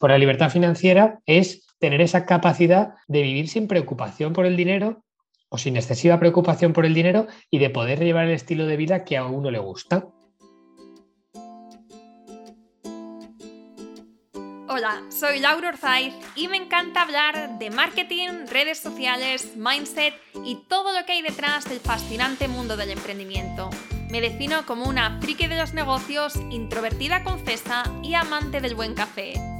Por la libertad financiera es tener esa capacidad de vivir sin preocupación por el dinero o sin excesiva preocupación por el dinero y de poder llevar el estilo de vida que a uno le gusta. Hola, soy Laura Orzaiz y me encanta hablar de marketing, redes sociales, mindset y todo lo que hay detrás del fascinante mundo del emprendimiento. Me defino como una friki de los negocios, introvertida confesa y amante del buen café.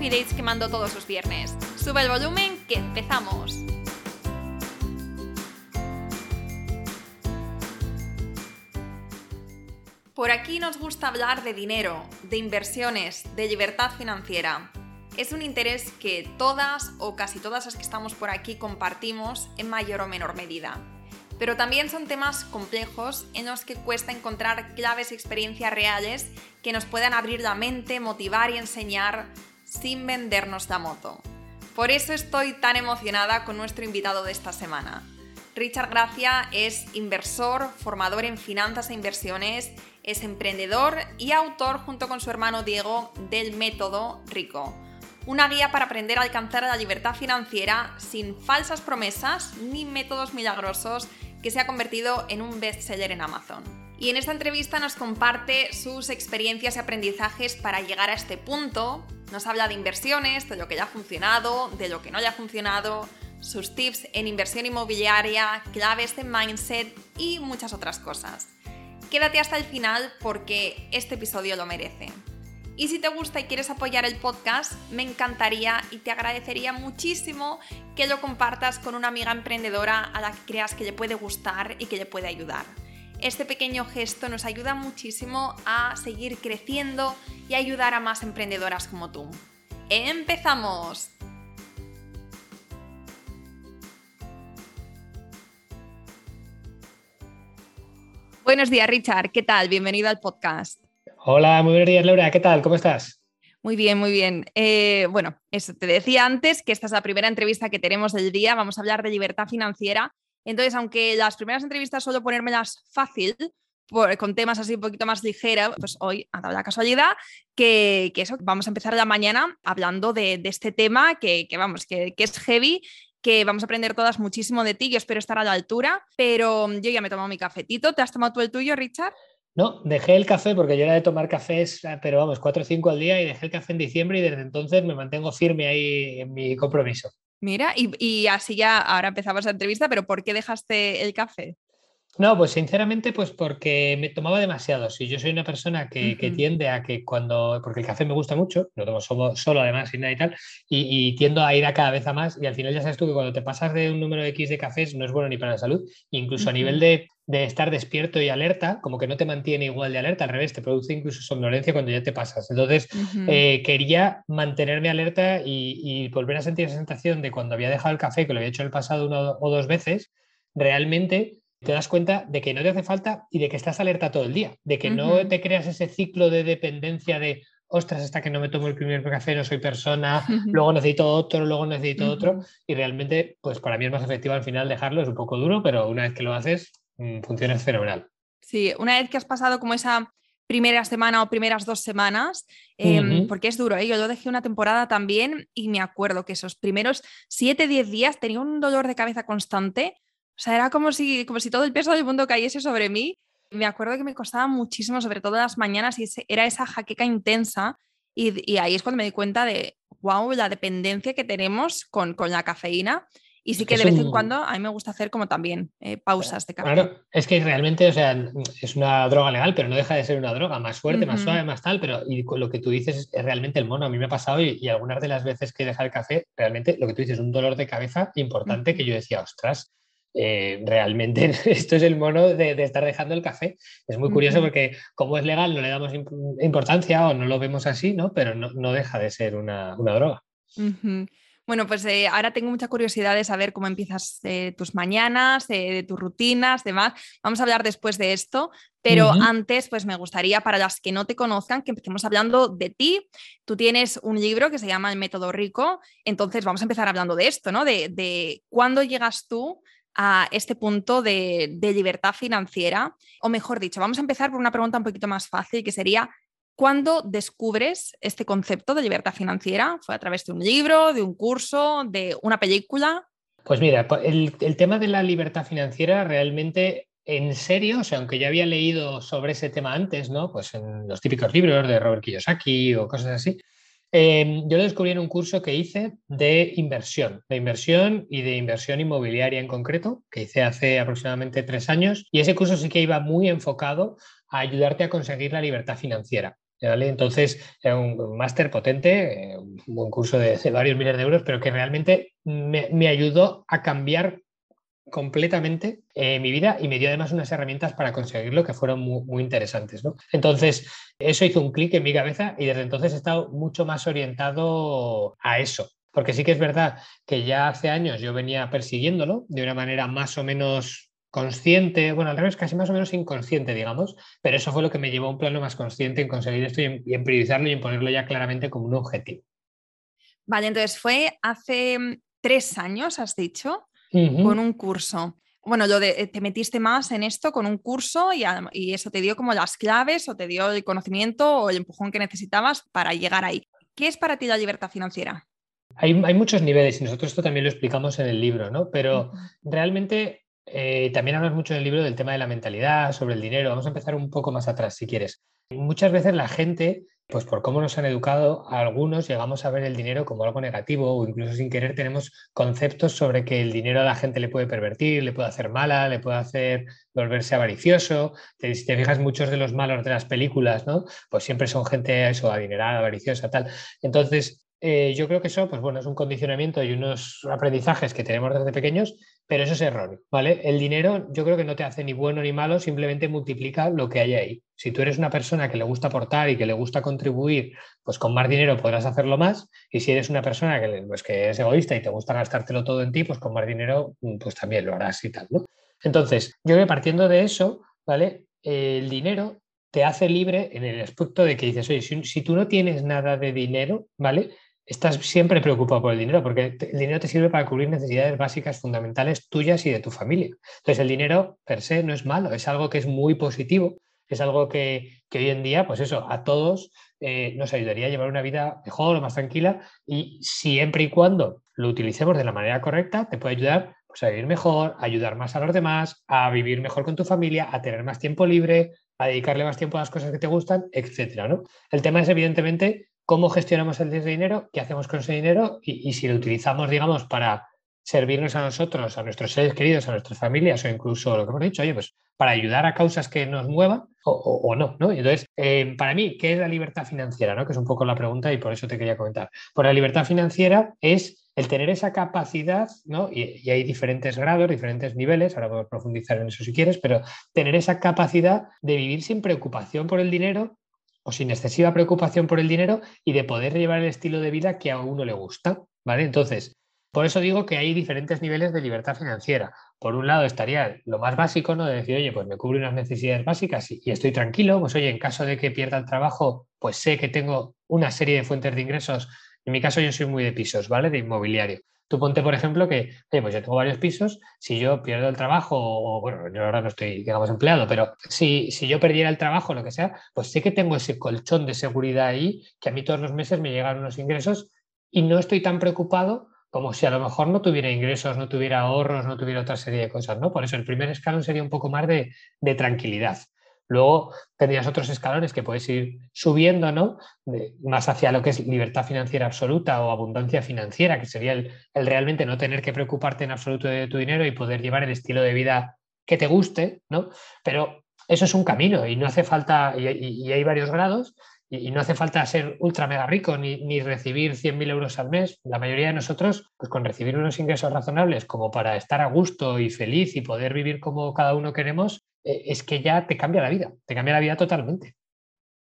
coffee dates que mando todos los viernes. Sube el volumen que empezamos. Por aquí nos gusta hablar de dinero, de inversiones, de libertad financiera. Es un interés que todas o casi todas las que estamos por aquí compartimos en mayor o menor medida. Pero también son temas complejos en los que cuesta encontrar claves y experiencias reales que nos puedan abrir la mente, motivar y enseñar sin vendernos la moto. Por eso estoy tan emocionada con nuestro invitado de esta semana. Richard Gracia es inversor, formador en finanzas e inversiones, es emprendedor y autor junto con su hermano Diego del método Rico. Una guía para aprender a alcanzar la libertad financiera sin falsas promesas ni métodos milagrosos que se ha convertido en un bestseller en Amazon. Y en esta entrevista nos comparte sus experiencias y aprendizajes para llegar a este punto, nos habla de inversiones, de lo que ya ha funcionado, de lo que no haya funcionado, sus tips en inversión inmobiliaria, claves de mindset y muchas otras cosas. Quédate hasta el final porque este episodio lo merece. Y si te gusta y quieres apoyar el podcast, me encantaría y te agradecería muchísimo que lo compartas con una amiga emprendedora a la que creas que le puede gustar y que le puede ayudar. Este pequeño gesto nos ayuda muchísimo a seguir creciendo y ayudar a más emprendedoras como tú. ¡Empezamos! Buenos días, Richard. ¿Qué tal? Bienvenido al podcast. Hola, muy buenos días, Laura. ¿Qué tal? ¿Cómo estás? Muy bien, muy bien. Eh, bueno, eso te decía antes que esta es la primera entrevista que tenemos del día. Vamos a hablar de libertad financiera entonces, aunque las primeras entrevistas suelo ponérmelas fácil, con temas así un poquito más ligeros, pues hoy ha dado la casualidad que, eso, vamos a empezar la mañana hablando de, este tema que, vamos, que, es heavy que vamos a aprender todas muchísimo de ti. Yo espero estar a la altura, pero yo ya me he tomado mi cafetito. ¿Te has tomado tú el tuyo, Richard? No, dejé el café porque yo era de tomar cafés, pero vamos, 4 o 5 al día y dejé el café en diciembre y desde entonces me mantengo firme ahí en mi compromiso. Mira, y, así ya ahora empezamos la entrevista, pero ¿por qué dejaste el café? No, pues sinceramente, pues porque me tomaba demasiado. Si yo soy una persona que, tiende a que cuando, porque el café me gusta mucho, lo tomo solo, además sin nada y tal, y, tiendo a ir a cada vez a más, y al final ya sabes tú que cuando te pasas de un número X de cafés no es bueno ni para la salud, incluso a nivel de, estar despierto y alerta, como que no te mantiene igual de alerta, al revés, te produce incluso somnolencia cuando ya te pasas. Entonces, eh, quería mantenerme alerta y, y volver a sentir esa sensación de cuando había dejado el café, que lo había hecho en el pasado una o dos veces, realmente te das cuenta de que no te hace falta y de que estás alerta todo el día, de que no te creas ese ciclo de dependencia de, ostras, hasta que no me tomo el primer café no soy persona, luego necesito otro, luego necesito otro, y realmente, pues para mí es más efectivo al final dejarlo, es un poco duro, pero una vez que lo haces, mm, funciona fenomenal. Sí, una vez que has pasado como esa primera semana o primeras dos semanas, em, porque es duro, ¿eh? yo lo dejé una temporada también y me acuerdo que esos primeros 7, 10 días tenía un dolor de cabeza constante o sea, era como si, como si todo el peso del mundo cayese sobre mí. Me acuerdo que me costaba muchísimo, sobre todo las mañanas, y era esa jaqueca intensa. Y, ahí es cuando me di cuenta de, wow, la dependencia que tenemos con, con la cafeína. Y sí que de vez en cuando a mí me gusta hacer como también eh, pausas de café. Claro, es que realmente, o sea, es una droga legal, pero no deja de ser una droga más fuerte, más suave, más tal, pero y lo que tú dices es realmente el mono. A mí me ha pasado y, algunas de las veces que he dejado el café, realmente lo que tú dices es un dolor de cabeza importante que yo decía, ostras, eh, realmente esto es el mono de, estar dejando el café. Es muy curioso porque como es legal no le damos importancia o no lo vemos así, ¿no? pero no, deja de ser una, droga. Bueno, pues eh, ahora tengo mucha curiosidad de saber cómo empiezas eh, tus mañanas, de tus rutinas, demás. Vamos a hablar después de esto, pero antes, pues me gustaría, para las que no te conozcan, que empecemos hablando de ti. Tú tienes un libro que se llama El Método Rico, entonces vamos a empezar hablando de esto, ¿no? De, de cuándo llegas tú a este punto de, de libertad financiera, o mejor dicho, vamos a empezar por una pregunta un poquito más fácil, que sería, ¿Cuándo descubres este concepto de libertad financiera? ¿Fue a través de un libro, de un curso, de una película? Pues mira, el, tema de la libertad financiera realmente en serio, o sea, aunque ya había leído sobre ese tema antes, ¿no? Pues en los típicos libros de Robert Kiyosaki o cosas así, em, yo lo descubrí en un curso que hice de inversión, de inversión y de inversión inmobiliaria en concreto, que hice hace aproximadamente tres años. Y ese curso sí que iba muy enfocado a ayudarte a conseguir la libertad financiera. Entonces, es un máster potente, eh, un buen curso de, varios miles de euros, pero que realmente me, ayudó a cambiar completamente eh, mi vida y me dio además unas herramientas para conseguirlo que fueron muy, interesantes. Entonces, eso hizo un clic en mi cabeza y desde entonces he estado mucho más orientado a eso. Porque sí que es verdad que ya hace años yo venía persiguiéndolo de una manera más o menos consciente, bueno, al revés, casi más o menos inconsciente, digamos, pero eso fue lo que me llevó a un plano más consciente en conseguir esto y en, priorizarlo y en ponerlo ya claramente como un objetivo. Vale, entonces fue hace mm, tres años, has dicho, con un curso. Bueno, lo de, te metiste más en esto con un curso y, y, eso te dio como las claves o te dio el conocimiento o el empujón que necesitabas para llegar ahí. ¿Qué es para ti la libertad financiera? Hay, hay muchos niveles y nosotros esto también lo explicamos en el libro, ¿no? Pero realmente eh, también hablas mucho en el libro del tema de la mentalidad, sobre el dinero. Vamos a empezar un poco más atrás, si quieres. Muchas veces la gente, pues por cómo nos han educado, algunos llegamos a ver el dinero como algo negativo o incluso sin querer tenemos conceptos sobre que el dinero a la gente le puede pervertir, le puede hacer mala, le puede hacer volverse avaricioso. Si te fijas, muchos de los malos de las películas, ¿no? Pues siempre son gente eso, adinerada, avariciosa, tal. Entonces, eh, yo creo que eso, pues bueno, es un condicionamiento y unos aprendizajes que tenemos desde pequeños, pero eso es erróneo, ¿vale? El dinero yo creo que no te hace ni bueno ni malo, simplemente multiplica lo que hay ahí. Si tú eres una persona que le gusta aportar y que le gusta contribuir, pues con más dinero podrás hacerlo más. Y si eres una persona que, pues, que es egoísta y te gusta gastártelo todo en ti, pues con más dinero, mm, pues también lo harás y tal, ¿no? Entonces, yo creo que partiendo de eso, ¿vale? el dinero te hace libre en el aspecto de que dices, oye, si, si, tú no tienes nada de dinero, ¿vale? Estás siempre preocupado por el dinero, porque el dinero te sirve para cubrir necesidades básicas fundamentales tuyas y de tu familia. Entonces, el dinero per se no es malo, es algo que es muy positivo, es algo que, hoy en día, pues eso, a todos eh, nos ayudaría a llevar una vida mejor más tranquila y siempre y cuando lo utilicemos de la manera correcta, te puede ayudar pues, a vivir mejor, a ayudar más a los demás, a vivir mejor con tu familia, a tener más tiempo libre, a dedicarle más tiempo a las cosas que te gustan, etcétera, ¿no? El tema es evidentemente cómo gestionamos el dinero, qué hacemos con ese dinero y, si lo utilizamos, digamos, para servirnos a nosotros, a nuestros seres queridos, a nuestras familias o incluso lo que hemos dicho, oye, pues para ayudar a causas que nos muevan o, no, entonces, eh, para mí, ¿qué es la libertad financiera? ¿no? Que es un poco la pregunta y por eso te quería comentar. Pues la libertad financiera es el tener esa capacidad, ¿no? Y, y, hay diferentes grados, diferentes niveles, ahora podemos profundizar en eso si quieres, pero tener esa capacidad de vivir sin preocupación por el dinero o sin excesiva preocupación por el dinero y de poder llevar el estilo de vida que a uno le gusta, ¿vale? Entonces, por eso digo que hay diferentes niveles de libertad financiera. Por un lado estaría lo más básico, ¿no? De decir, oye, pues me cubre unas necesidades básicas y, estoy tranquilo, pues oye, en caso de que pierda el trabajo, pues sé que tengo una serie de fuentes de ingresos. En mi caso yo soy muy de pisos, ¿vale? De inmobiliario. Tú ponte, por ejemplo, que, oye, pues yo tengo varios pisos, si yo pierdo el trabajo, o bueno, yo ahora no estoy, digamos, empleado, pero si, si yo perdiera el trabajo, lo que sea, pues sé que tengo ese colchón de seguridad ahí, que a mí todos los meses me llegan unos ingresos y no estoy tan preocupado como si a lo mejor no tuviera ingresos, no tuviera ahorros, no tuviera otra serie de cosas, ¿no? Por eso el primer escalón sería un poco más de, de tranquilidad. Luego tendrías otros escalones que puedes ir subiendo, ¿no? más hacia lo que es libertad financiera absoluta o abundancia financiera, que sería el, realmente no tener que preocuparte en absoluto de tu dinero y poder llevar el estilo de vida que te guste, ¿no? Pero eso es un camino y no hace falta, y, hay varios grados, y, no hace falta ser ultra mega rico ni, ni recibir 100.000 euros al mes. La mayoría de nosotros, pues con recibir unos ingresos razonables como para estar a gusto y feliz y poder vivir como cada uno queremos, eh, es que ya te cambia la vida, te cambia la vida totalmente.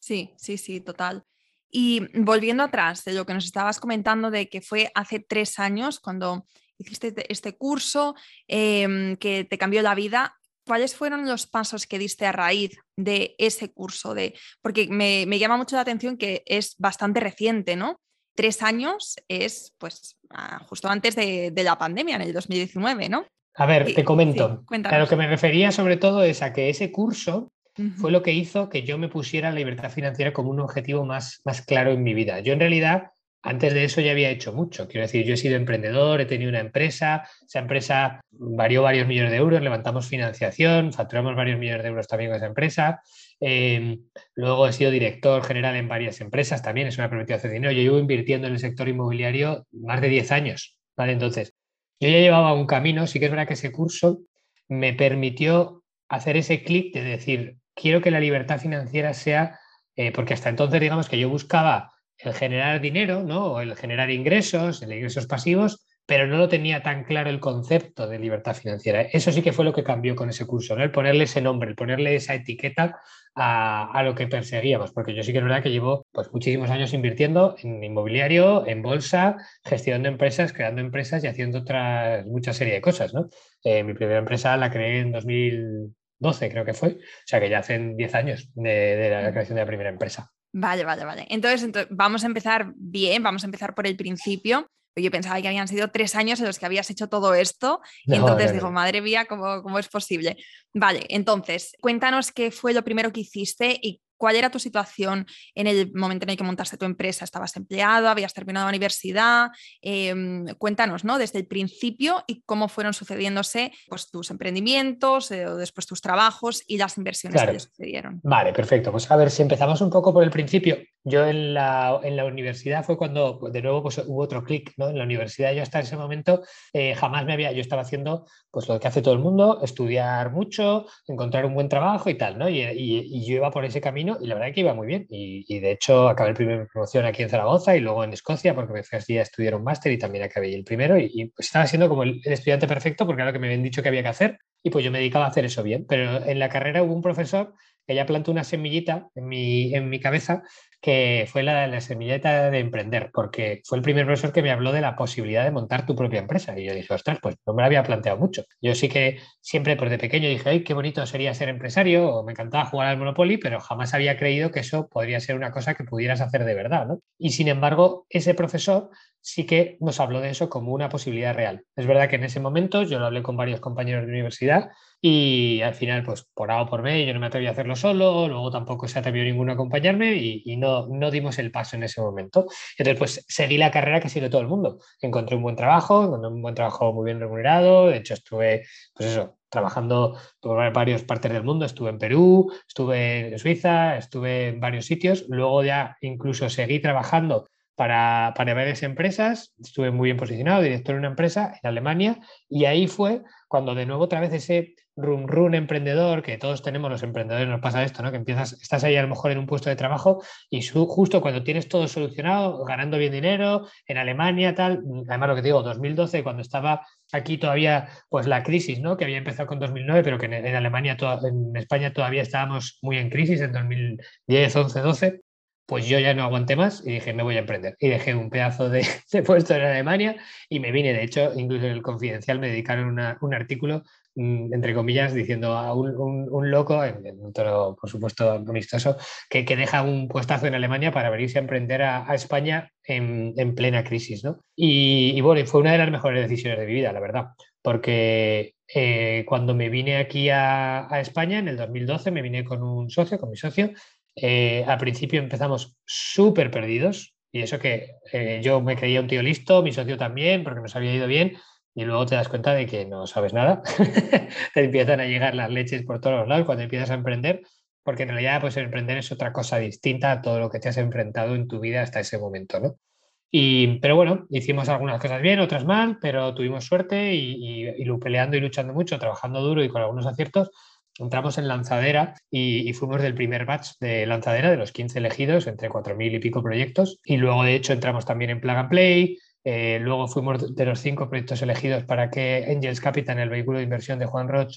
Sí, sí, sí, total. Y volviendo atrás de lo que nos estabas comentando de que fue hace tres años cuando hiciste este, este curso em, que te cambió la vida, ¿cuáles fueron los pasos que diste a raíz de ese curso? De, porque me, llama mucho la atención que es bastante reciente, ¿no? Tres años es pues justo antes de, la pandemia, en el 2019, ¿no? A ver, te comento. a lo que me refería sobre todo es a que ese curso fue lo que hizo que yo me pusiera la libertad financiera como un objetivo más, más claro en mi vida. Yo en realidad antes de eso ya había hecho mucho. Quiero decir, yo he sido emprendedor, he tenido una empresa, esa empresa varió varios millones de euros, levantamos financiación, facturamos varios millones de euros también con esa empresa. Em, luego he sido director general en varias empresas también, eso me ha permitido hacer dinero. Yo llevo invirtiendo en el sector inmobiliario más de 10 años. ¿vale? Entonces, yo ya llevaba un camino, sí que es verdad que ese curso me permitió hacer ese clic de decir, quiero que la libertad financiera sea, eh, porque hasta entonces digamos que yo buscaba el generar dinero, ¿no? O el generar ingresos, el ingresos pasivos, pero no lo tenía tan claro el concepto de libertad financiera. Eso sí que fue lo que cambió con ese curso, ¿no? El ponerle ese nombre, el ponerle esa etiqueta a, lo que perseguíamos, porque yo sí que es verdad que llevo pues, muchísimos años invirtiendo en inmobiliario, en bolsa, gestionando empresas, creando empresas y haciendo otras mucha serie de cosas, ¿no? Eh, mi primera empresa la creé en 2012, creo que fue, o sea que ya hacen 10 años de la creación de la primera empresa. Vale, vale, vale. Entonces, vamos a empezar bien, vamos a empezar por el principio. Yo pensaba que habían sido tres años en los que habías hecho todo esto. y entonces digo, madre mía, ¿cómo, ¿cómo, es posible? Vale, entonces, cuéntanos qué fue lo primero que hiciste y ¿Cuál era tu situación en el momento en el que montaste tu empresa? ¿Estabas empleado? ¿Habías terminado la universidad? Em, cuéntanos, ¿no? Desde el principio y cómo fueron sucediéndose pues, tus emprendimientos, eh, o después tus trabajos y las inversiones que sucedieron. Vale, perfecto. Pues a ver, si empezamos un poco por el principio. Yo en la, en la universidad fue cuando, de nuevo, pues, hubo otro clic, ¿no? En la universidad yo hasta ese momento eh, jamás me había, yo estaba haciendo pues lo que hace todo el mundo, estudiar mucho, encontrar un buen trabajo y tal, ¿no? y yo iba por ese camino y la verdad que iba muy bien. Y, de hecho acabé el primer promoción aquí en Zaragoza y luego en Escocia porque me fui a estudiar un máster y también acabé el primero y, pues estaba siendo como el, estudiante perfecto porque era lo que me habían dicho que había que hacer y pues yo me dedicaba a hacer eso bien. Pero en la carrera hubo un profesor que ya plantó una semillita en mi, en mi cabeza que fue la, la semilleta de emprender, porque fue el primer profesor que me habló de la posibilidad de montar tu propia empresa. Y yo dije, ostras, pues no me lo había planteado mucho. Yo sí que siempre, pues de pequeño dije, ay, qué bonito sería ser empresario, o me encantaba jugar al Monopoly, pero jamás había creído que eso podría ser una cosa que pudieras hacer de verdad. Y sin embargo, ese profesor sí que nos habló de eso como una posibilidad real. Es verdad que en ese momento yo lo hablé con varios compañeros de universidad y al final, pues por A o por B, yo no me atreví a hacerlo solo, luego tampoco se atrevió ninguno a acompañarme y, no, dimos el paso en ese momento. Entonces, pues seguí la carrera que sigue todo el mundo. Encontré un buen trabajo, encontré un buen trabajo muy bien remunerado, de hecho estuve, pues eso, trabajando por varias partes del mundo, estuve en Perú, estuve en Suiza, estuve en varios sitios, luego ya incluso seguí trabajando para, para, varias empresas, estuve muy bien posicionado, director de una empresa en Alemania, y ahí fue cuando de nuevo otra vez ese run run emprendedor, que todos tenemos los emprendedores, nos pasa esto, ¿no? Que empiezas, estás ahí a lo mejor en un puesto de trabajo y justo cuando tienes todo solucionado, ganando bien dinero, en Alemania, tal, además lo que te digo, 2012, cuando estaba aquí todavía, pues la crisis, ¿no? Que había empezado con 2009, pero que en, Alemania, en España todavía estábamos muy en crisis en 2010, 11, 12 pues yo ya no aguanté más y dije, me voy a emprender. Y dejé un pedazo de, puesto en Alemania y me vine. De hecho, incluso en el Confidencial me dedicaron un artículo, mm, entre comillas, diciendo a un, loco, en, un por supuesto, amistoso, que, que, deja un puestazo en Alemania para venirse a emprender a, España en, plena crisis. ¿no? Y, bueno, fue una de las mejores decisiones de mi vida, la verdad, porque eh, cuando me vine aquí a, a, España, en el 2012, me vine con un socio, con mi socio, eh, al principio empezamos súper perdidos y eso que eh, yo me creía un tío listo, mi socio también, porque nos había ido bien y luego te das cuenta de que no sabes nada. te empiezan a llegar las leches por todos los lados cuando empiezas a emprender, porque en realidad pues emprender es otra cosa distinta a todo lo que te has enfrentado en tu vida hasta ese momento, ¿no? Y, pero bueno, hicimos algunas cosas bien, otras mal, pero tuvimos suerte y, y peleando y luchando mucho, trabajando duro y con algunos aciertos, entramos en lanzadera y, fuimos del primer batch de lanzadera, de los 15 elegidos, entre 4.000 y pico proyectos. Y luego, de hecho, entramos también en Plug and Play. Eh, luego fuimos de los cinco proyectos elegidos para que Angels Capital, el vehículo de inversión de Juan Roch,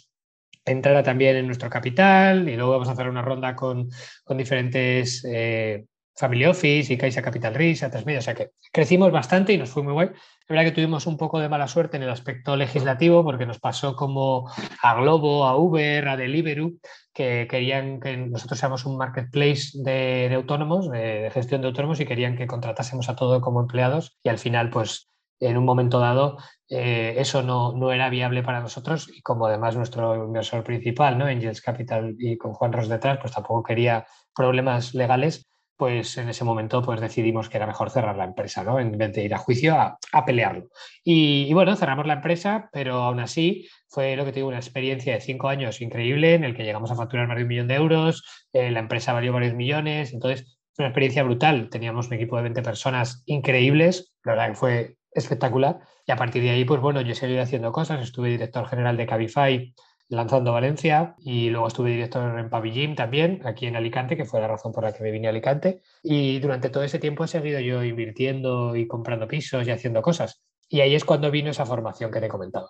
entrara también en nuestro capital. Y luego vamos a hacer una ronda con, con diferentes eh, Family Office y Caixa Capital Risk, a tres medios, o sea que crecimos bastante y nos fue muy guay. Es verdad que tuvimos un poco de mala suerte en el aspecto legislativo porque nos pasó como a Globo, a Uber, a Deliveroo, que querían que nosotros seamos un marketplace de, autónomos, de, gestión de autónomos y querían que contratásemos a todo como empleados y al final pues en un momento dado eh, eso no, no, era viable para nosotros y como además nuestro inversor principal, ¿no? Angels Capital y con Juan Ross detrás, pues tampoco quería problemas legales, pues en ese momento pues decidimos que era mejor cerrar la empresa, ¿no? En vez de ir a juicio a, pelearlo. Y, bueno, cerramos la empresa, pero aún así fue lo que digo, una experiencia de cinco años increíble en el que llegamos a facturar más de un millón de euros, eh, la empresa valió varios millones, entonces fue una experiencia brutal. Teníamos un equipo de 20 personas increíbles, la verdad que fue espectacular. Y a partir de ahí, pues bueno, yo seguí haciendo cosas, estuve director general de Cabify lanzando Valencia y luego estuve director en Pavillín también, aquí en Alicante, que fue la razón por la que me vine a Alicante. Y durante todo ese tiempo he seguido yo invirtiendo y comprando pisos y haciendo cosas. Y ahí es cuando vino esa formación que te comentaba.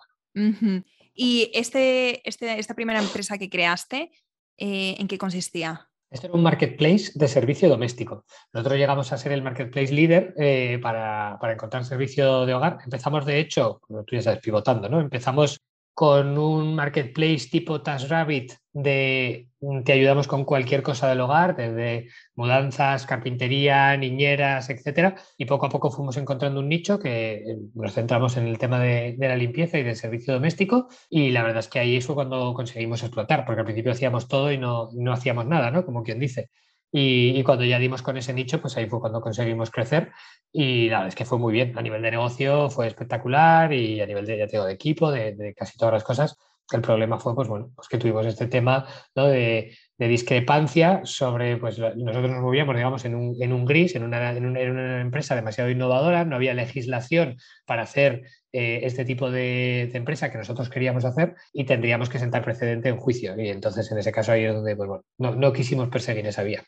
¿Y este, este, esta primera empresa que creaste, eh, en qué consistía? Esto era un marketplace de servicio doméstico. Nosotros llegamos a ser el marketplace líder eh, para, para, encontrar servicio de hogar. Empezamos, de hecho, tú ya sabes, pivotando, ¿no? Empezamos con un marketplace tipo TaskRabbit de mm, te ayudamos con cualquier cosa del hogar, desde mudanzas, carpintería, niñeras, etcétera, y poco a poco fuimos encontrando un nicho que eh, nos centramos en el tema de, la limpieza y del servicio doméstico y la verdad es que ahí fue cuando conseguimos explotar, porque al principio hacíamos todo y no, no hacíamos nada, ¿no? Como quien dice. Y, cuando ya dimos con ese nicho, pues ahí fue cuando conseguimos crecer y la verdad es que fue muy bien. A nivel de negocio fue espectacular y a nivel de, ya tengo, de equipo, de, casi todas las cosas. El problema fue, pues bueno, pues que tuvimos este tema ¿no? de, discrepancia sobre, pues nosotros nos movíamos, digamos, en un, en un gris, en una, en, una, empresa demasiado innovadora, no había legislación para hacer eh, este tipo de, empresa que nosotros queríamos hacer y tendríamos que sentar precedente en juicio. Y entonces, en ese caso, ahí es donde, pues bueno, no, no quisimos perseguir esa vía.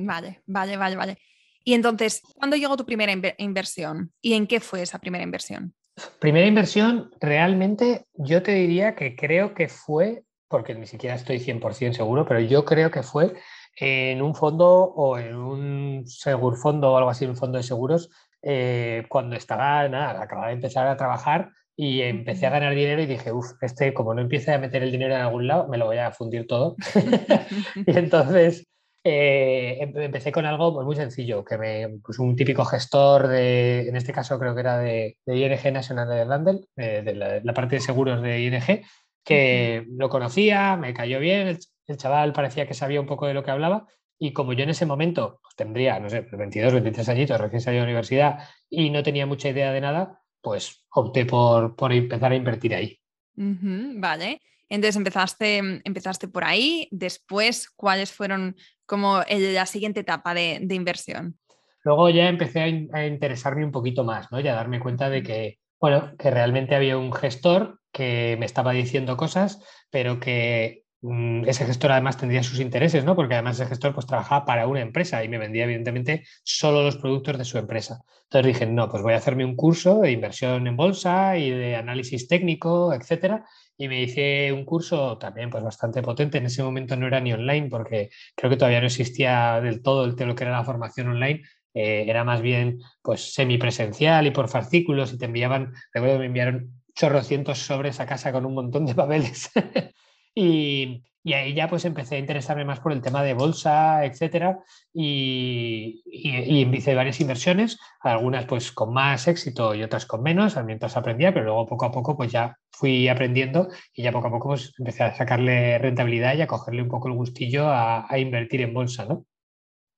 Vale, vale, vale, vale. Y entonces, ¿cuándo llegó tu primera inversión? ¿Y en qué fue esa primera inversión? Primera inversión, realmente yo te diría que creo que fue, porque ni siquiera estoy 100% seguro, pero yo creo que fue en un fondo o en un seguro fondo o algo así, un fondo de seguros, eh, cuando estaba, nada, acababa de empezar a trabajar y empecé a ganar dinero y dije, uff, este como no empiece a meter el dinero en algún lado, me lo voy a fundir todo. y entonces eh, empecé con algo pues, muy sencillo, que me pues, un típico gestor de, en este caso creo que era de, ING National de eh, de la, parte de seguros de ING, que lo conocía, me cayó bien, el, chaval parecía que sabía un poco de lo que hablaba y como yo en ese momento pues, tendría, no sé, 22, 23 añitos, recién salido de la universidad y no tenía mucha idea de nada, pues opté por, por empezar a invertir ahí. vale. Entonces empezaste, empezaste por ahí, después, ¿cuáles fueron como la siguiente etapa de, inversión? Luego ya empecé a, interesarme un poquito más, ¿no? Y a darme cuenta de que, bueno, que realmente había un gestor que me estaba diciendo cosas, pero que ese gestor además tendría sus intereses, ¿no? Porque además ese gestor pues trabajaba para una empresa y me vendía evidentemente solo los productos de su empresa. Entonces dije, no, pues voy a hacerme un curso de inversión en bolsa y de análisis técnico, etcétera, y me hice un curso también pues bastante potente. En ese momento no era ni online porque creo que todavía no existía del todo el, lo que era la formación online. Eh, era más bien pues semipresencial y por fascículos y te enviaban, recuerdo que me enviaron chorrocientos sobres a casa con un montón de papeles. y, ahí ya pues empecé a interesarme más por el tema de bolsa, etcétera, y, y, hice varias inversiones, algunas pues con más éxito y otras con menos, mientras aprendía, pero luego poco a poco pues ya fui aprendiendo y ya poco a poco pues empecé a sacarle rentabilidad y a cogerle un poco el gustillo a, invertir en bolsa, ¿no?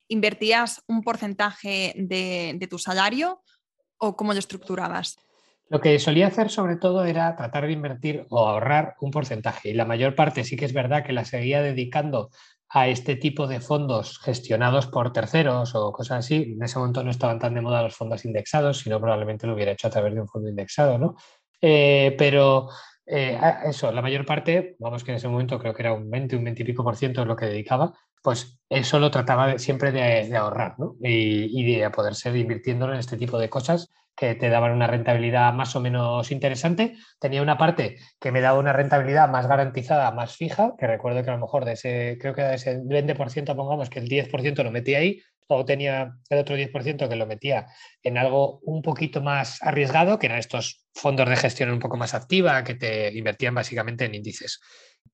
¿Invertías un porcentaje de, de tu salario o cómo lo estructurabas? Lo que solía hacer sobre todo era tratar de invertir o ahorrar un porcentaje y la mayor parte sí que es verdad que la seguía dedicando a este tipo de fondos gestionados por terceros o cosas así. En ese momento no estaban tan de moda los fondos indexados, sino probablemente lo hubiera hecho a través de un fondo indexado, ¿no? Eh, pero eh, eso, la mayor parte, vamos que en ese momento creo que era un 20, un 20 y pico por ciento de lo que dedicaba, pues eso lo trataba siempre de, ahorrar ¿no? y, y, de poder ser invirtiéndolo en este tipo de cosas que te daban una rentabilidad más o menos interesante. Tenía una parte que me daba una rentabilidad más garantizada, más fija, que recuerdo que a lo mejor de ese, creo que de ese 20%, pongamos que el 10% lo metí ahí, luego tenía el otro 10% que lo metía en algo un poquito más arriesgado, que eran estos fondos de gestión un poco más activa, que te invertían básicamente en índices.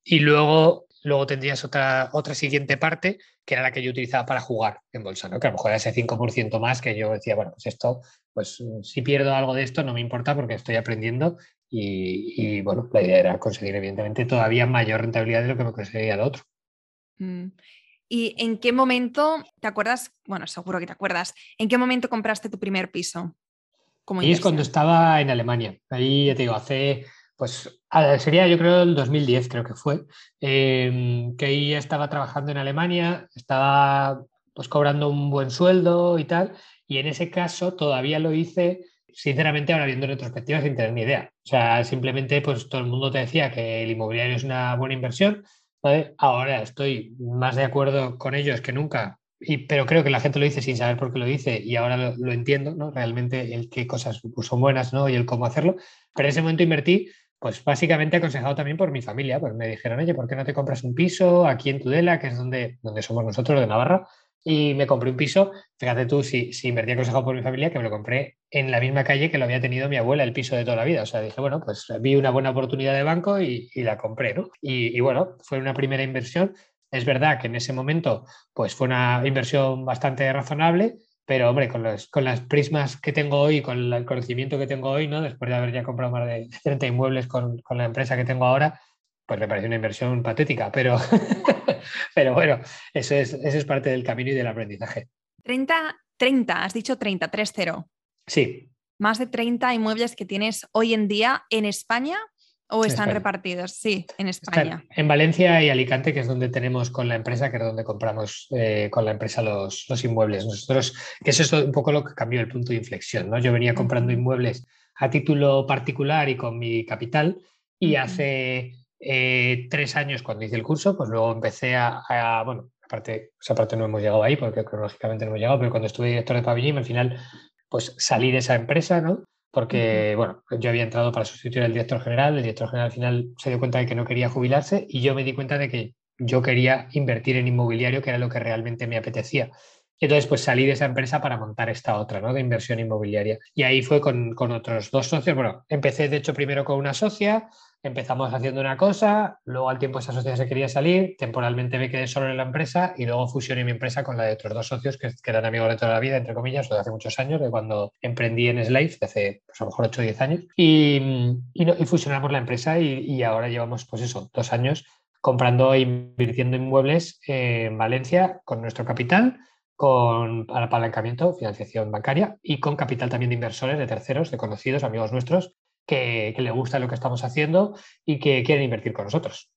Y luego, luego tendrías otra, otra siguiente parte, que era la que yo utilizaba para jugar en bolsa, ¿no? que a lo mejor era ese 5% más que yo decía, bueno, pues esto, pues si pierdo algo de esto no me importa porque estoy aprendiendo y, bueno, la idea era conseguir evidentemente todavía mayor rentabilidad de lo que me conseguía de otro. ¿Y en qué momento, te acuerdas? Bueno, seguro que te acuerdas, ¿en qué momento compraste tu primer piso? y es cuando estaba en Alemania. Ahí, ya te digo, hace, pues sería yo creo el 2010, creo que fue, em, que ahí estaba trabajando en Alemania, estaba pues cobrando un buen sueldo y tal, y en ese caso todavía lo hice sinceramente, ahora viendo retrospectiva sin tener ni idea. O sea, simplemente pues todo el mundo te decía que el inmobiliario es una buena inversión. Ahora estoy más de acuerdo con ellos que nunca, y, pero creo que la gente lo dice sin saber por qué lo dice y ahora lo, entiendo, ¿no? Realmente el qué cosas son buenas ¿no? y el cómo hacerlo. Pero en ese momento invertí, pues básicamente aconsejado también por mi familia, pues me dijeron, oye, ¿por qué no te compras un piso aquí en Tudela, que es donde, donde somos nosotros, de Navarra? Y me compré un piso. Fíjate tú, si, si invertí aconsejado por mi familia, que me lo compré en la misma calle que lo había tenido mi abuela, el piso de toda la vida. O sea, dije, bueno, pues vi una buena oportunidad de banco y, la compré, ¿no? Y, bueno, fue una primera inversión. Es verdad que en ese momento, pues fue una inversión bastante razonable, pero hombre, con, los, con las prismas que tengo hoy, con el conocimiento que tengo hoy, ¿no? Después de haber ya comprado más de 30 inmuebles con, con la empresa que tengo ahora, pues me parece una inversión patética, pero, pero bueno, eso es, eso es parte del camino y del aprendizaje. 30, 30, has dicho 30, 3-0. Sí. Más de 30 inmuebles que tienes hoy en día en España o están repartidos? Sí, en España. en Valencia y Alicante, que es donde tenemos con la empresa, que es donde compramos eh, con la empresa los, los, inmuebles. Nosotros, que eso es un poco lo que cambió el punto de inflexión, ¿no? Yo venía comprando inmuebles a título particular y con mi capital y hace eh, tres años cuando hice el curso, pues luego empecé a, bueno, aparte, esa parte no hemos llegado ahí porque cronológicamente no hemos llegado, pero cuando estuve director de pabellón, al final, pues salí de esa empresa, ¿no? Porque, bueno, yo había entrado para sustituir al director general, el director general al final se dio cuenta de que no quería jubilarse y yo me di cuenta de que yo quería invertir en inmobiliario, que era lo que realmente me apetecía. Entonces, pues salí de esa empresa para montar esta otra, ¿no? De inversión inmobiliaria. Y ahí fue con, con, otros dos socios. Bueno, empecé de hecho primero con una socia, empezamos haciendo una cosa, luego al tiempo esa sociedad se quería salir, temporalmente me quedé solo en la empresa y luego fusioné mi empresa con la de otros dos socios que, eran amigos de toda la vida, entre comillas, de hace muchos años, de cuando emprendí en Slave, de hace pues, a lo mejor 8 o 10 años, y, y, fusionamos la empresa y, ahora llevamos, pues eso, dos años comprando e invirtiendo inmuebles en Valencia con nuestro capital con apalancamiento, financiación bancaria y con capital también de inversores, de terceros, de conocidos, amigos nuestros, que, le gusta lo que estamos haciendo y que quieren invertir con nosotros.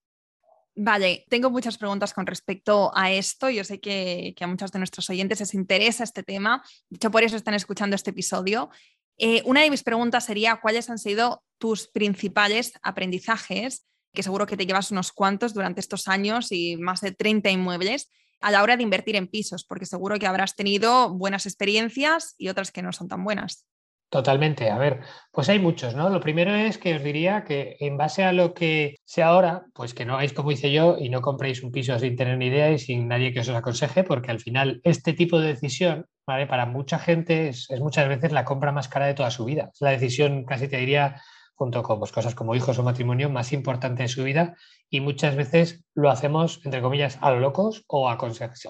Vale, tengo muchas preguntas con respecto a esto. Yo sé que, a muchos de nuestros oyentes les interesa este tema. De hecho, por eso están escuchando este episodio. Eh, una de mis preguntas sería, ¿cuáles han sido tus principales aprendizajes? Que seguro que te llevas unos cuantos durante estos años y más de 30 inmuebles a la hora de invertir en pisos, porque seguro que habrás tenido buenas experiencias y otras que no son tan buenas. Totalmente. A ver, pues hay muchos, ¿no? Lo primero es que os diría que en base a lo que sé ahora, pues que no hagáis como hice yo y no compréis un piso sin tener ni idea y sin nadie que os aconseje, porque al final este tipo de decisión, ¿vale? Para mucha gente es, muchas veces la compra más cara de toda su vida. Es la decisión, casi te diría, junto con pues, cosas como hijos o matrimonio, más importante de su vida y muchas veces lo hacemos, entre comillas, a lo locos o,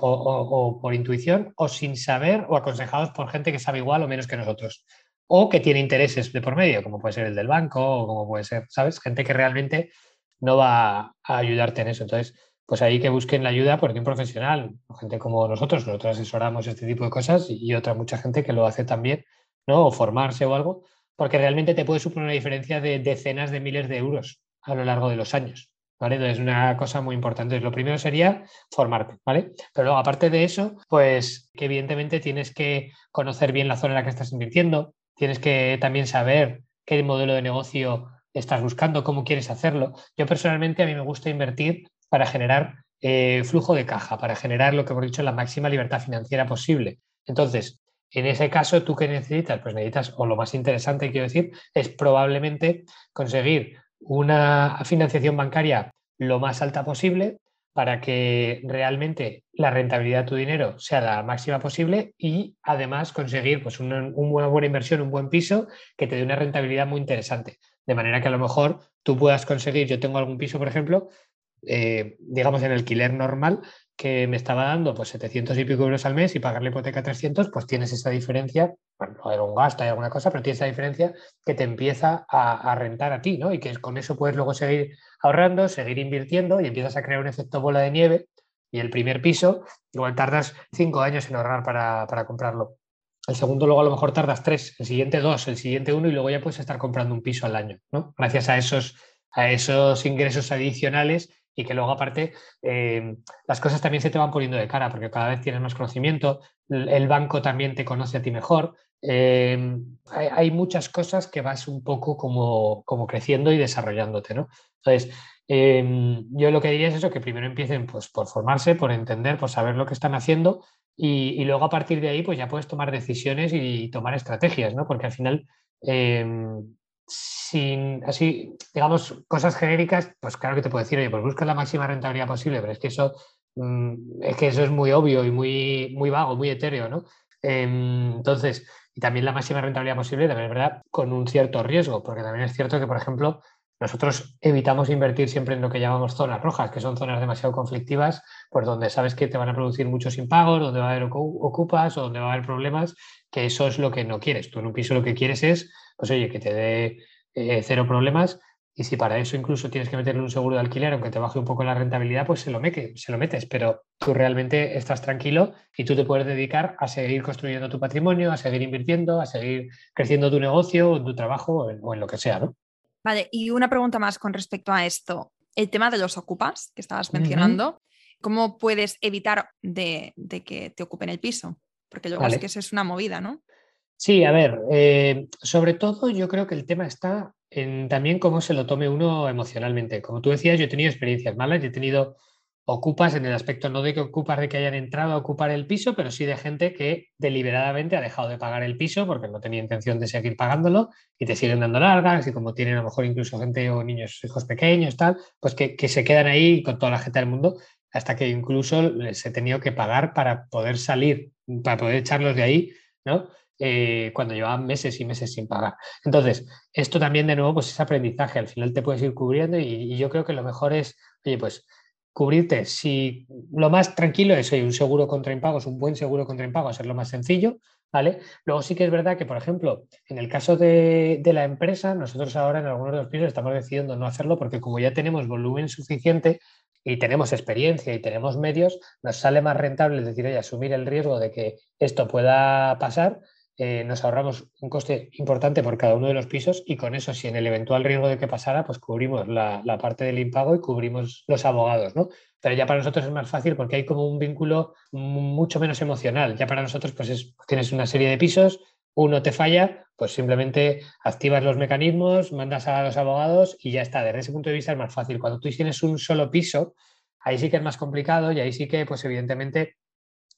o por intuición o sin saber o aconsejados por gente que sabe igual o menos que nosotros o que tiene intereses de por medio, como puede ser el del banco o como puede ser, ¿sabes? Gente que realmente no va a ayudarte en eso. Entonces, pues ahí que busquen la ayuda por un profesional, gente como nosotros, nosotros asesoramos este tipo de cosas y otra mucha gente que lo hace también, ¿no? O formarse o algo, porque realmente te puede suponer una diferencia de decenas de miles de euros a lo largo de los años. ¿Vale? Entonces, es una cosa muy importante. Lo primero sería formarte, ¿vale? Pero luego, aparte de eso, pues que evidentemente tienes que conocer bien la zona en la que estás invirtiendo, tienes que también saber qué modelo de negocio estás buscando, cómo quieres hacerlo. Yo personalmente a mí me gusta invertir para generar eh, flujo de caja, para generar lo que hemos dicho, la máxima libertad financiera posible. Entonces, en ese caso, ¿tú qué necesitas? Pues necesitas, o lo más interesante, quiero decir, es probablemente conseguir una financiación bancaria lo más alta posible para que realmente la rentabilidad de tu dinero sea la máxima posible y además conseguir pues, una, una, buena inversión, un buen piso que te dé una rentabilidad muy interesante. De manera que a lo mejor tú puedas conseguir, yo tengo algún piso, por ejemplo, eh, digamos en alquiler normal, que me estaba dando pues 700 y pico euros al mes y pagar la hipoteca 300, pues tienes esa diferencia, bueno, hay un gasto, hay alguna cosa, pero tienes esa diferencia que te empieza a, rentar a ti, ¿no? Y que con eso puedes luego seguir ahorrando, seguir invirtiendo y empiezas a crear un efecto bola de nieve y el primer piso, igual tardas cinco años en ahorrar para, para comprarlo. El segundo luego a lo mejor tardas tres, el siguiente dos, el siguiente uno y luego ya puedes estar comprando un piso al año, ¿no? Gracias a esos, a esos ingresos adicionales y que luego aparte eh, las cosas también se te van poniendo de cara porque cada vez tienes más conocimiento, el banco también te conoce a ti mejor. Eh, hay, muchas cosas que vas un poco como, como creciendo y desarrollándote, ¿no? Entonces, eh, yo lo que diría es eso, que primero empiecen pues, por formarse, por entender, por saber lo que están haciendo y, luego a partir de ahí pues ya puedes tomar decisiones y, tomar estrategias, ¿no? Porque al final sin así, digamos, cosas genéricas, pues claro que te puedo decir, oye, pues busca la máxima rentabilidad posible, pero es que eso, mm, es que eso es muy obvio y muy, muy vago, muy etéreo, ¿no? Em, entonces, y también la máxima rentabilidad posible, también es verdad, con un cierto riesgo, porque también es cierto que, por ejemplo, nosotros evitamos invertir siempre en lo que llamamos zonas rojas, que son zonas demasiado conflictivas, pues donde sabes que te van a producir muchos impagos, donde va a haber ocupas o donde va a haber problemas, que eso es lo que no quieres. Tú en un piso lo que quieres es pues oye, que te dé eh, cero problemas y si para eso incluso tienes que meterle un seguro de alquiler, aunque te baje un poco la rentabilidad, pues se lo, se lo metes, pero tú realmente estás tranquilo y tú te puedes dedicar a seguir construyendo tu patrimonio, a seguir invirtiendo, a seguir creciendo tu negocio, tu trabajo o en, lo que sea, ¿no? Vale, y una pregunta más con respecto a esto. El tema de los ocupas que estabas mencionando, ¿cómo puedes evitar de, que te ocupen el piso? Porque luego es que eso es una movida, ¿no? Sí, a ver, eh, sobre todo yo creo que el tema está en también cómo se lo tome uno emocionalmente. Como tú decías, yo he tenido experiencias malas, yo he tenido ocupas en el aspecto no de que ocupas de que hayan entrado a ocupar el piso, pero sí de gente que deliberadamente ha dejado de pagar el piso porque no tenía intención de seguir pagándolo y te siguen dando largas y como tienen a lo mejor incluso gente o niños, hijos pequeños, tal, pues que, se quedan ahí con toda la gente del mundo hasta que incluso les he tenido que pagar para poder salir, para poder echarlos de ahí, ¿no? Eh, cuando llevaban meses y meses sin pagar. Entonces, esto también de nuevo pues es aprendizaje, al final te puedes ir cubriendo y, yo creo que lo mejor es, oye, pues cubrirte. Si lo más tranquilo es un seguro contra impagos, un buen seguro contra impagos, es lo más sencillo, ¿vale? Luego sí que es verdad que, por ejemplo, en el caso de, la empresa, nosotros ahora en algunos de los pisos estamos decidiendo no hacerlo porque como ya tenemos volumen suficiente, y tenemos experiencia y tenemos medios, nos sale más rentable decir, asumir el riesgo de que esto pueda pasar eh, nos ahorramos un coste importante por cada uno de los pisos y con eso, si en el eventual riesgo de que pasara, pues cubrimos la, parte del impago y cubrimos los abogados, ¿no? Pero ya para nosotros es más fácil porque hay como un vínculo mucho menos emocional. Ya para nosotros, pues tienes una serie de pisos, uno te falla, pues simplemente activas los mecanismos, mandas a los abogados y ya está. Desde ese punto de vista es más fácil. Cuando tú tienes un solo piso, ahí sí que es más complicado y ahí sí que, pues evidentemente,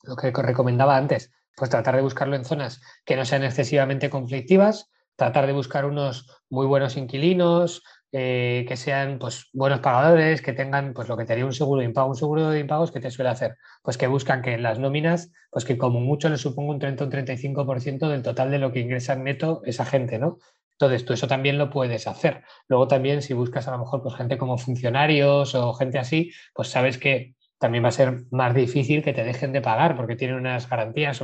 lo que recomendaba antes, pues tratar de buscarlo en zonas que no sean excesivamente conflictivas, tratar de buscar unos muy buenos inquilinos, eh, que sean pues, buenos pagadores, que tengan pues, lo que te haría un seguro de impago. Un seguro de impagos que te suele hacer, pues que buscan que en las nóminas, pues que como mucho les suponga un 30 o un 35% del total de lo que ingresan neto esa gente, ¿no? Entonces, tú eso también lo puedes hacer. Luego también, si buscas a lo mejor pues, gente como funcionarios o gente así, pues sabes que también va a ser más difícil que te dejen de pagar porque tienen unas garantías,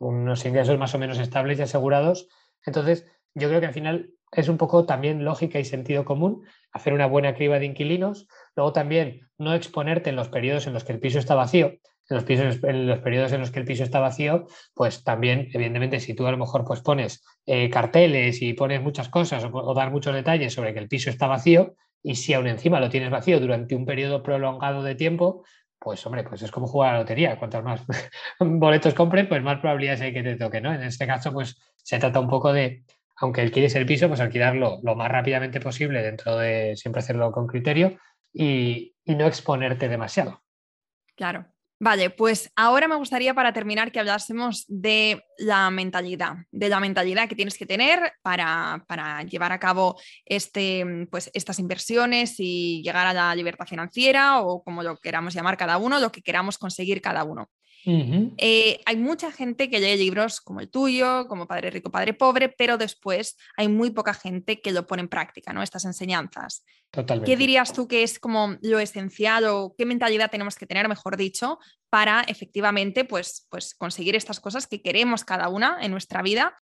unos ingresos más o menos estables y asegurados. Entonces, yo creo que al final es un poco también lógica y sentido común hacer una buena criba de inquilinos. Luego también no exponerte en los periodos en los que el piso está vacío. En los, pisos, en los periodos en los que el piso está vacío, pues también, evidentemente, si tú a lo mejor pues pones eh, carteles y pones muchas cosas o, o dar muchos detalles sobre que el piso está vacío, y si aún encima lo tienes vacío durante un periodo prolongado de tiempo, pues hombre, pues es como jugar a la lotería. Cuantos más boletos compren, pues más probabilidades hay que te toque, ¿no? En este caso, pues se trata un poco de, aunque alquiles el piso, pues alquilarlo lo más rápidamente posible dentro de siempre hacerlo con criterio y, no exponerte demasiado. Claro. Vale, pues ahora me gustaría para terminar que hablásemos de la mentalidad, de la mentalidad que tienes que tener para, para, llevar a cabo este, pues, estas inversiones y llegar a la libertad financiera o como lo queramos llamar cada uno, lo que queramos conseguir cada uno. Eh, hay mucha gente que lee libros como el tuyo, como Padre Rico, Padre Pobre, pero después hay muy poca gente que lo pone en práctica, ¿no? Estas enseñanzas. Totalmente. ¿Qué dirías tú que es como lo esencial o qué mentalidad tenemos que tener, mejor dicho, para efectivamente pues, pues conseguir estas cosas que queremos cada una en nuestra vida?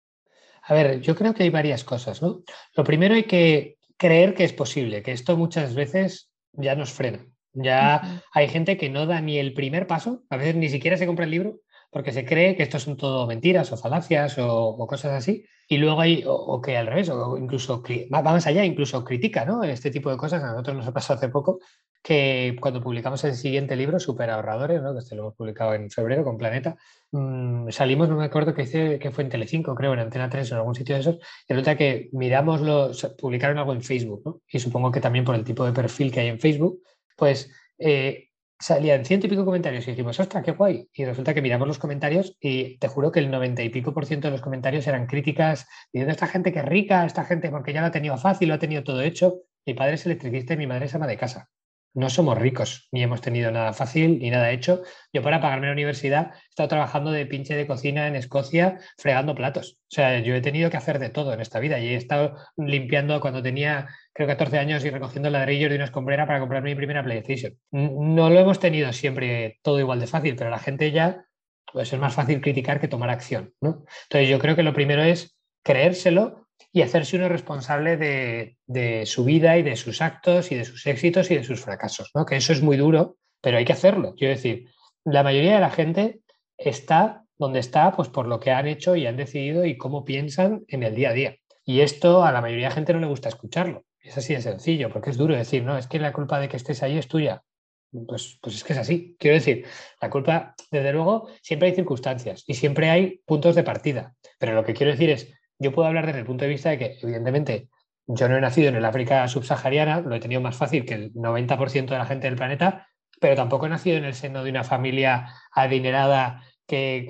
A ver, yo creo que hay varias cosas, ¿no? Lo primero hay que creer que es posible, que esto muchas veces ya nos frena. Ya hay gente que no da ni el primer paso, a veces ni siquiera se compra el libro, porque se cree que esto son todo mentiras o falacias o, cosas así. Y luego hay, o, que al revés, o incluso va más allá, incluso critica ¿no? este tipo de cosas. A nosotros nos ha pasado hace poco que cuando publicamos el siguiente libro, Super Ahorradores, ¿no? que este lo hemos publicado en febrero con Planeta, mm, salimos, no me acuerdo que hice, que fue en Telecinco, creo, en Antena 3 o en algún sitio de esos, y resulta que miramos, los, publicaron algo en Facebook, ¿no? y supongo que también por el tipo de perfil que hay en Facebook, pues eh, salían ciento y pico comentarios y dijimos, ostras, qué guay. Y resulta que miramos los comentarios y te juro que el noventa y pico por ciento de los comentarios eran críticas diciendo esta gente que es rica, esta gente porque ya lo ha tenido fácil, lo ha tenido todo hecho. Mi padre es electricista y mi madre es ama de casa no somos ricos, ni hemos tenido nada fácil, ni nada hecho. Yo para pagarme la universidad he estado trabajando de pinche de cocina en Escocia fregando platos. O sea, yo he tenido que hacer de todo en esta vida y he estado limpiando cuando tenía, creo, 14 años y recogiendo ladrillos de una escombrera para comprar mi primera PlayStation. No lo hemos tenido siempre todo igual de fácil, pero la gente ya pues es más fácil criticar que tomar acción. ¿no? Entonces yo creo que lo primero es creérselo y hacerse uno responsable de, su vida y de sus actos y de sus éxitos y de sus fracasos, ¿no? Que eso es muy duro, pero hay que hacerlo. Quiero decir, la mayoría de la gente está donde está pues por lo que han hecho y han decidido y cómo piensan en el día a día. Y esto a la mayoría de la gente no le gusta escucharlo. Es así de sencillo, porque es duro decir, no, es que la culpa de que estés ahí es tuya. Pues, pues es que es así. Quiero decir, la culpa, desde luego, siempre hay circunstancias y siempre hay puntos de partida. Pero lo que quiero decir es, yo puedo hablar desde el punto de vista de que, evidentemente, yo no he nacido en el África subsahariana, lo he tenido más fácil que el 90% de la gente del planeta, pero tampoco he nacido en el seno de una familia adinerada que,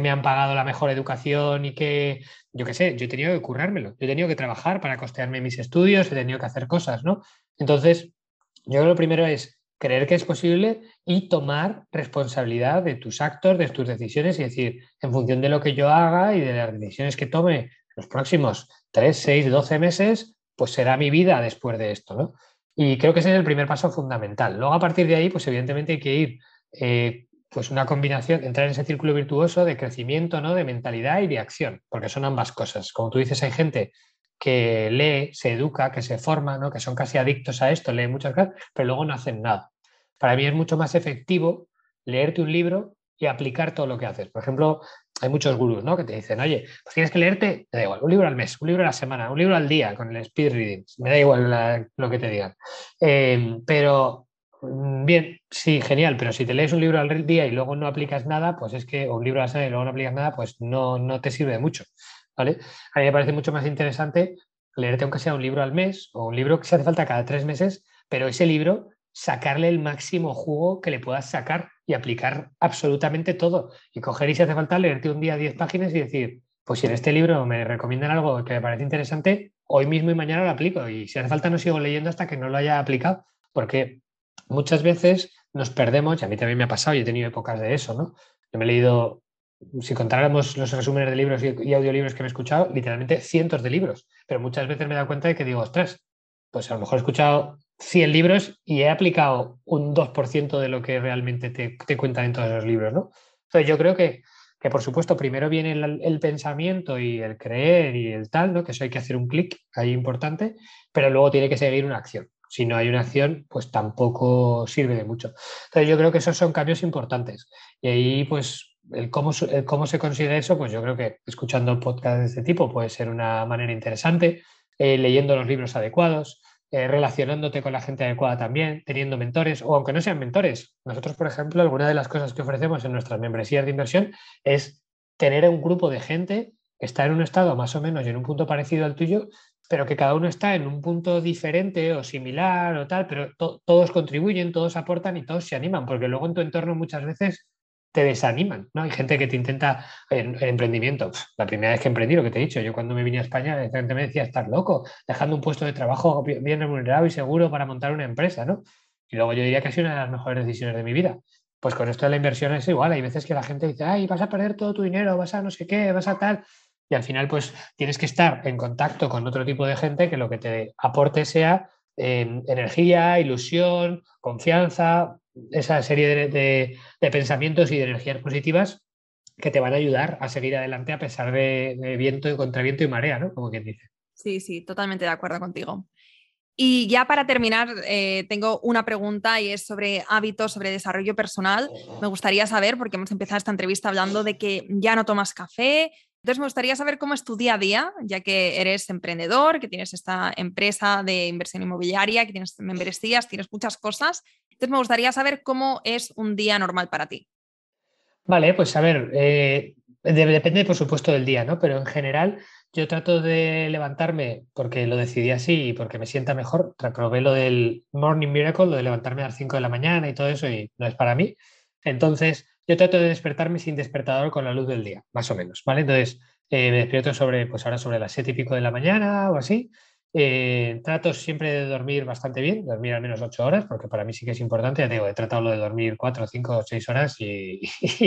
me han pagado la mejor educación y que, yo qué sé, yo he tenido que currármelo, yo he tenido que trabajar para costearme mis estudios, he tenido que hacer cosas, ¿no? Entonces, yo que lo primero es creer que es posible y tomar responsabilidad de tus actos, de tus decisiones y decir, en función de lo que yo haga y de las decisiones que tome los próximos 3, 6, 12 meses, pues será mi vida después de esto, ¿no? Y creo que ese es el primer paso fundamental. Luego, a partir de ahí, pues evidentemente hay que ir, eh, pues una combinación, entrar en ese círculo virtuoso de crecimiento, ¿no? De mentalidad y de acción, porque son ambas cosas. Como tú dices, hay gente que lee, se educa, que se forma, ¿no? Que son casi adictos a esto, leen muchas cosas, pero luego no hacen nada. Para mí es mucho más efectivo leerte un libro y aplicar todo lo que haces. Por ejemplo, hay muchos gurús ¿no? que te dicen, oye, pues tienes que leerte, me da igual, un libro al mes, un libro a la semana, un libro al día con el speed reading, me da igual lo que te digan. Em, pero, mm, bien, sí, genial, pero si te lees un libro al día y luego no aplicas nada, pues es que, o un libro a la semana y luego no aplicas nada, pues no, no te sirve de mucho. ¿vale? A mí me parece mucho más interesante leerte aunque sea un libro al mes o un libro que se hace falta cada tres meses, pero ese libro sacarle el máximo jugo que le puedas sacar y aplicar absolutamente todo. Y coger y si hace falta leerte un día 10 páginas y decir, pues si en este libro me recomiendan algo que me parece interesante, hoy mismo y mañana lo aplico. Y si hace falta no sigo leyendo hasta que no lo haya aplicado. Porque muchas veces nos perdemos, y a mí también me ha pasado y he tenido épocas de eso, ¿no? Yo me he leído, si contáramos los resúmenes de libros y, audiolibros que me he escuchado, literalmente cientos de libros. Pero muchas veces me he dado cuenta de que digo, ostras, pues a lo mejor he escuchado 100 libros y he aplicado un 2% de lo que realmente te, te, cuentan en todos esos libros, ¿no? Entonces yo creo que, que por supuesto, primero viene el, pensamiento y el creer y el tal, ¿no? Que eso hay que hacer un clic ahí importante, pero luego tiene que seguir una acción. Si no hay una acción, pues tampoco sirve de mucho. Entonces yo creo que esos son cambios importantes. Y ahí, pues, el cómo, cómo se consigue eso, pues yo creo que escuchando podcasts de este tipo puede ser una manera interesante, eh, leyendo los libros adecuados, eh, relacionándote con la gente adecuada también, teniendo mentores, o aunque no sean mentores. Nosotros, por ejemplo, alguna de las cosas que ofrecemos en nuestras membresías de inversión es tener un grupo de gente que está en un estado más o menos y en un punto parecido al tuyo, pero que cada uno está en un punto diferente o similar o tal, pero todos contribuyen, todos aportan y todos se animan, porque luego en tu entorno muchas veces te desaniman, ¿no? Hay gente que te intenta, en, emprendimiento, la primera vez que emprendí, lo que te he dicho, yo cuando me vine a España, la gente me decía, estás loco, dejando un puesto de trabajo bien remunerado y seguro para montar una empresa, ¿no? Y luego yo diría que ha sido una de las mejores decisiones de mi vida. Pues con esto de la inversión es igual, hay veces que la gente dice, ay, vas a perder todo tu dinero, vas a no sé qué, vas a tal, y al final pues tienes que estar en contacto con otro tipo de gente que lo que te aporte sea em, energía, ilusión, confianza, esa serie de, pensamientos y de energías positivas que te van a ayudar a seguir adelante a pesar de, viento y contraviento y marea, ¿no? Como quien dice. Sí, sí, totalmente de acuerdo contigo. Y ya para terminar, eh, tengo una pregunta y es sobre hábitos, sobre desarrollo personal. Me gustaría saber, porque hemos empezado esta entrevista hablando de que ya no tomas café, entonces me gustaría saber cómo es tu día a día, ya que eres emprendedor, que tienes esta empresa de inversión inmobiliaria, que tienes membresías, tienes muchas cosas. Entonces me gustaría saber cómo es un día normal para ti. Vale, pues a ver, eh, depende por supuesto del día, ¿no? Pero en general yo trato de levantarme porque lo decidí así y porque me sienta mejor. Probé lo del Morning Miracle, lo de levantarme a las 5 de la mañana y todo eso y no es para mí. Entonces, yo trato de despertarme sin despertador con la luz del día, más o menos, ¿vale? Entonces, eh, me despierto sobre, pues ahora sobre las siete y pico de la mañana o así. Eh, trato siempre de dormir bastante bien, dormir al menos ocho horas, porque para mí sí que es importante. Ya digo, he tratado lo de dormir cuatro, cinco seis horas y,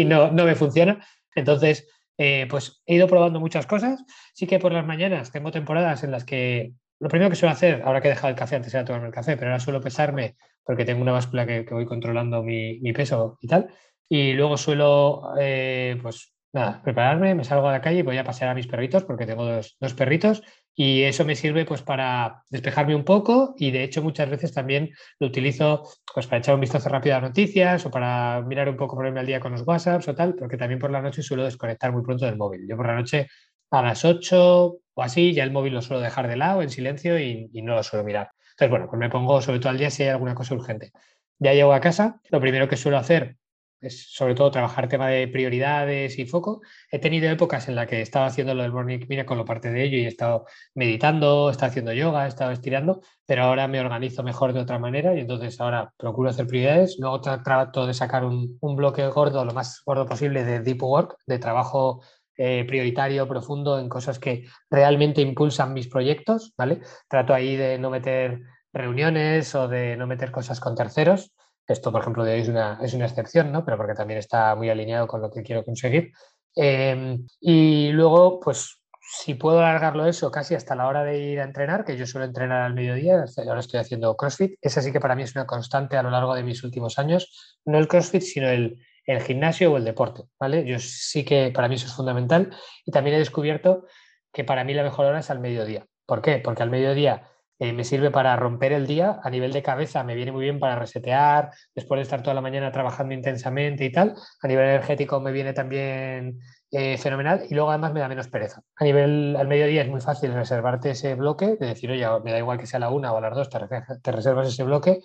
no, no, me funciona. Entonces, eh, pues he ido probando muchas cosas. Sí que por las mañanas tengo temporadas en las que lo primero que suelo hacer, ahora que he dejado el café, antes era tomarme el café, pero ahora suelo pesarme porque tengo una báscula que, voy controlando mi, mi, peso y tal. Y luego suelo, eh, pues nada, prepararme, me salgo a la calle y voy a pasear a mis perritos porque tengo dos, perritos y eso me sirve pues para despejarme un poco y de hecho muchas veces también lo utilizo pues para echar un vistazo rápido a noticias o para mirar un poco, ponerme al día con los WhatsApps o tal, porque también por la noche suelo desconectar muy pronto del móvil. Yo por la noche a las 8 o así ya el móvil lo suelo dejar de lado en silencio y, y no lo suelo mirar. Entonces, bueno, pues me pongo sobre todo al día si hay alguna cosa urgente. Ya llego a casa, lo primero que suelo hacer es sobre todo trabajar tema de prioridades y foco. He tenido épocas en las que estaba haciendo lo del Morning con lo parte de ello y he estado meditando, he estado haciendo yoga, he estado estirando, pero ahora me organizo mejor de otra manera y entonces ahora procuro hacer prioridades. Luego trato de sacar un, bloque gordo, lo más gordo posible, de deep work, de trabajo eh, prioritario, profundo, en cosas que realmente impulsan mis proyectos, ¿vale? Trato ahí de no meter reuniones o de no meter cosas con terceros. Esto, por ejemplo, de hoy es una, es una excepción, ¿no? Pero porque también está muy alineado con lo que quiero conseguir. Em, y luego, pues, si puedo alargarlo eso casi hasta la hora de ir a entrenar, que yo suelo entrenar al mediodía, ahora estoy haciendo CrossFit, esa sí que para mí es una constante a lo largo de mis últimos años, no el CrossFit, sino el, el gimnasio o el deporte, ¿vale? Yo sí que para mí eso es fundamental y también he descubierto que para mí la mejor hora es al mediodía. ¿Por qué? Porque al mediodía eh, me sirve para romper el día a nivel de cabeza, me viene muy bien para resetear, después de estar toda la mañana trabajando intensamente y tal. A nivel energético me viene también eh, fenomenal y luego además me da menos pereza. A nivel al mediodía es muy fácil reservarte ese bloque, de decir, oye, me da igual que sea a la una o a las dos, te, reservas ese bloque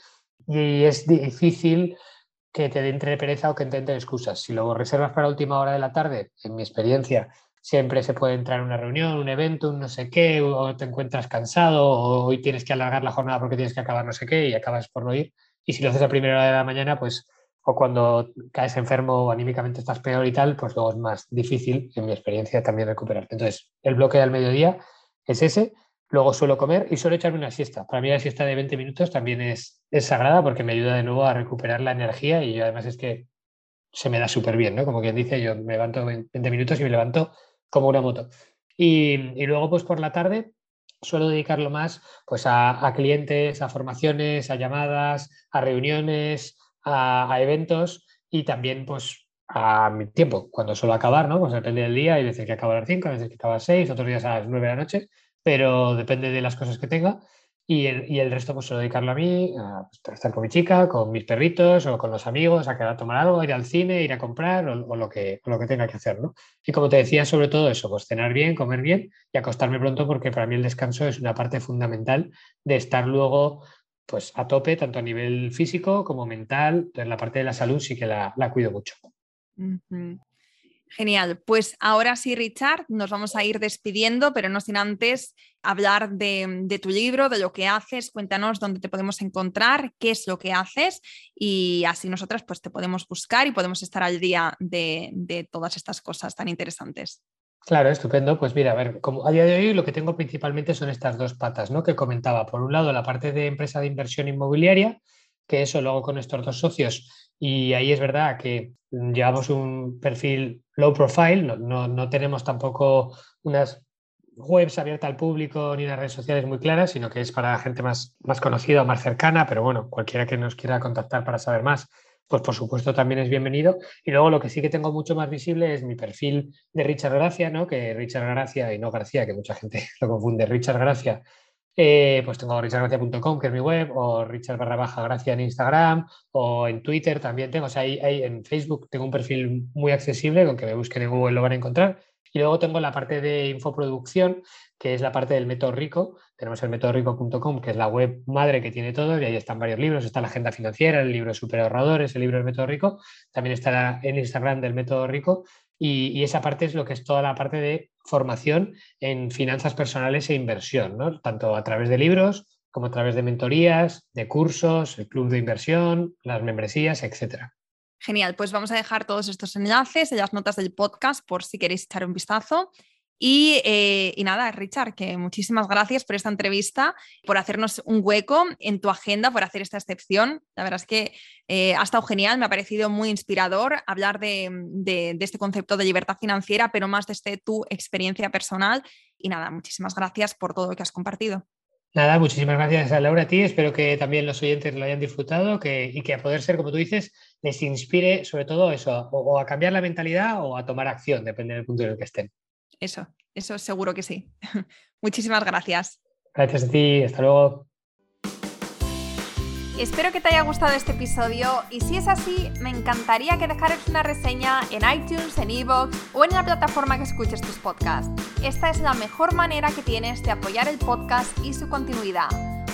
y es difícil que te entre pereza o que te excusas. Si lo reservas para última hora de la tarde, en mi experiencia, siempre se puede entrar en una reunión, un evento, un no sé qué, o te encuentras cansado, o hoy tienes que alargar la jornada porque tienes que acabar no sé qué y acabas por no ir. Y si lo haces a primera hora de la mañana, pues, o cuando caes enfermo o anímicamente estás peor y tal, pues luego es más difícil, en mi experiencia, también recuperarte. Entonces, el bloque al mediodía es ese. Luego suelo comer y suelo echarme una siesta. Para mí la siesta de 20 minutos también es, sagrada porque me ayuda de nuevo a recuperar la energía y además es que se me da súper bien, ¿no? Como quien dice, yo me levanto 20 minutos y me levanto como una moto. Y, luego, pues por la tarde, suelo dedicarlo más pues, a, clientes, a formaciones, a llamadas, a reuniones, a, eventos y también pues a mi tiempo, cuando suelo acabar, ¿no? Pues depende del día, hay veces que acabo a las 5, hay veces que acabo a las 6, otros días a las 9 de la noche, pero depende de las cosas que tenga. Y el, resto pues suelo dedicarlo a mí, a, pues, estar con mi chica, con mis perritos o con los amigos, a quedar a tomar algo, ir al cine, ir a comprar o, lo, que, lo que tenga que hacer. ¿no? Y como te decía, sobre todo eso, pues cenar bien, comer bien y acostarme pronto porque para mí el descanso es una parte fundamental de estar luego pues a tope, tanto a nivel físico como mental. En la parte de la salud sí que la, cuido mucho. Genial, pues ahora sí, Richard, nos vamos a ir despidiendo, pero no sin antes hablar de, tu libro, de lo que haces, cuéntanos dónde te podemos encontrar, qué es lo que haces y así nosotras pues te podemos buscar y podemos estar al día de, todas estas cosas tan interesantes. Claro, estupendo. Pues mira, a ver, a día de hoy lo que tengo principalmente son estas dos patas, ¿no? Que comentaba. Por un lado, la parte de empresa de inversión inmobiliaria, que eso lo hago con estos dos socios. Y ahí es verdad que llevamos un perfil low profile, no, no tenemos tampoco unas webs abiertas al público ni unas redes sociales muy claras, sino que es para gente más, más conocida o más cercana, pero bueno, cualquiera que nos quiera contactar para saber más, pues por supuesto también es bienvenido. Y luego lo que sí que tengo mucho más visible es mi perfil de Richard Gracia, ¿no? Que Richard Gracia y no García, que mucha gente lo confunde, Richard Gracia. Eh, pues tengo richardgracia.com, que es mi web, o Richard barra baja Gracia en Instagram, o en Twitter también tengo, o sea, ahí, en Facebook tengo un perfil muy accesible, con que me busquen en Google lo van a encontrar. Y luego tengo la parte de infoproducción, que es la parte del método rico. Tenemos el métodorico.com, que es la web madre que tiene todo, y ahí están varios libros. Está la agenda financiera, el libro de super ahorradores, el libro del método rico. También está en Instagram del método rico. Y, esa parte es lo que es toda la parte de formación en finanzas personales e inversión, tanto a través de libros como a través de mentorías, de cursos, el club de inversión, las membresías, etcétera. Genial, pues vamos a dejar todos estos enlaces en las notas del podcast por si queréis echar un vistazo. Eh, y, nada, Richard, que muchísimas gracias por esta entrevista, por hacernos un hueco en tu agenda, por hacer esta excepción. La verdad es que eh, ha estado genial, me ha parecido muy inspirador hablar de, este concepto de libertad financiera, pero más desde tu experiencia personal. Y nada, muchísimas gracias por todo lo que has compartido. Nada, muchísimas gracias a Laura a ti. Espero que también los oyentes lo hayan disfrutado y que a poder ser, como tú dices, les inspire sobre todo eso, o, a cambiar la mentalidad o a tomar acción, depende del punto en el que estén. Eso, eso seguro que sí. muchísimas gracias. Gracias a ti, hasta luego. Espero que te haya gustado este episodio y si es así, me encantaría que dejaras una reseña en iTunes, en Evox o en la plataforma que escuches tus podcasts. Esta es la mejor manera que tienes de apoyar el podcast y su continuidad.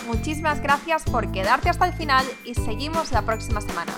Muchísimas gracias por quedarte hasta el final y seguimos la próxima semana.